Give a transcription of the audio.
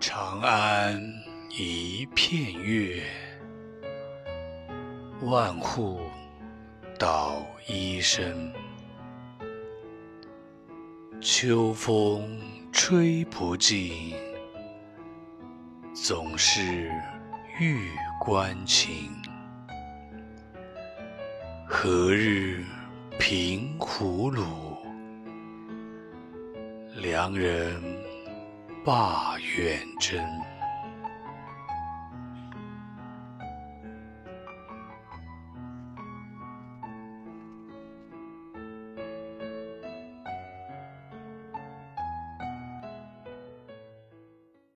长安一片月，万户捣衣声。秋风吹不尽，总是玉关情。何日平胡虏，良人？罢远征。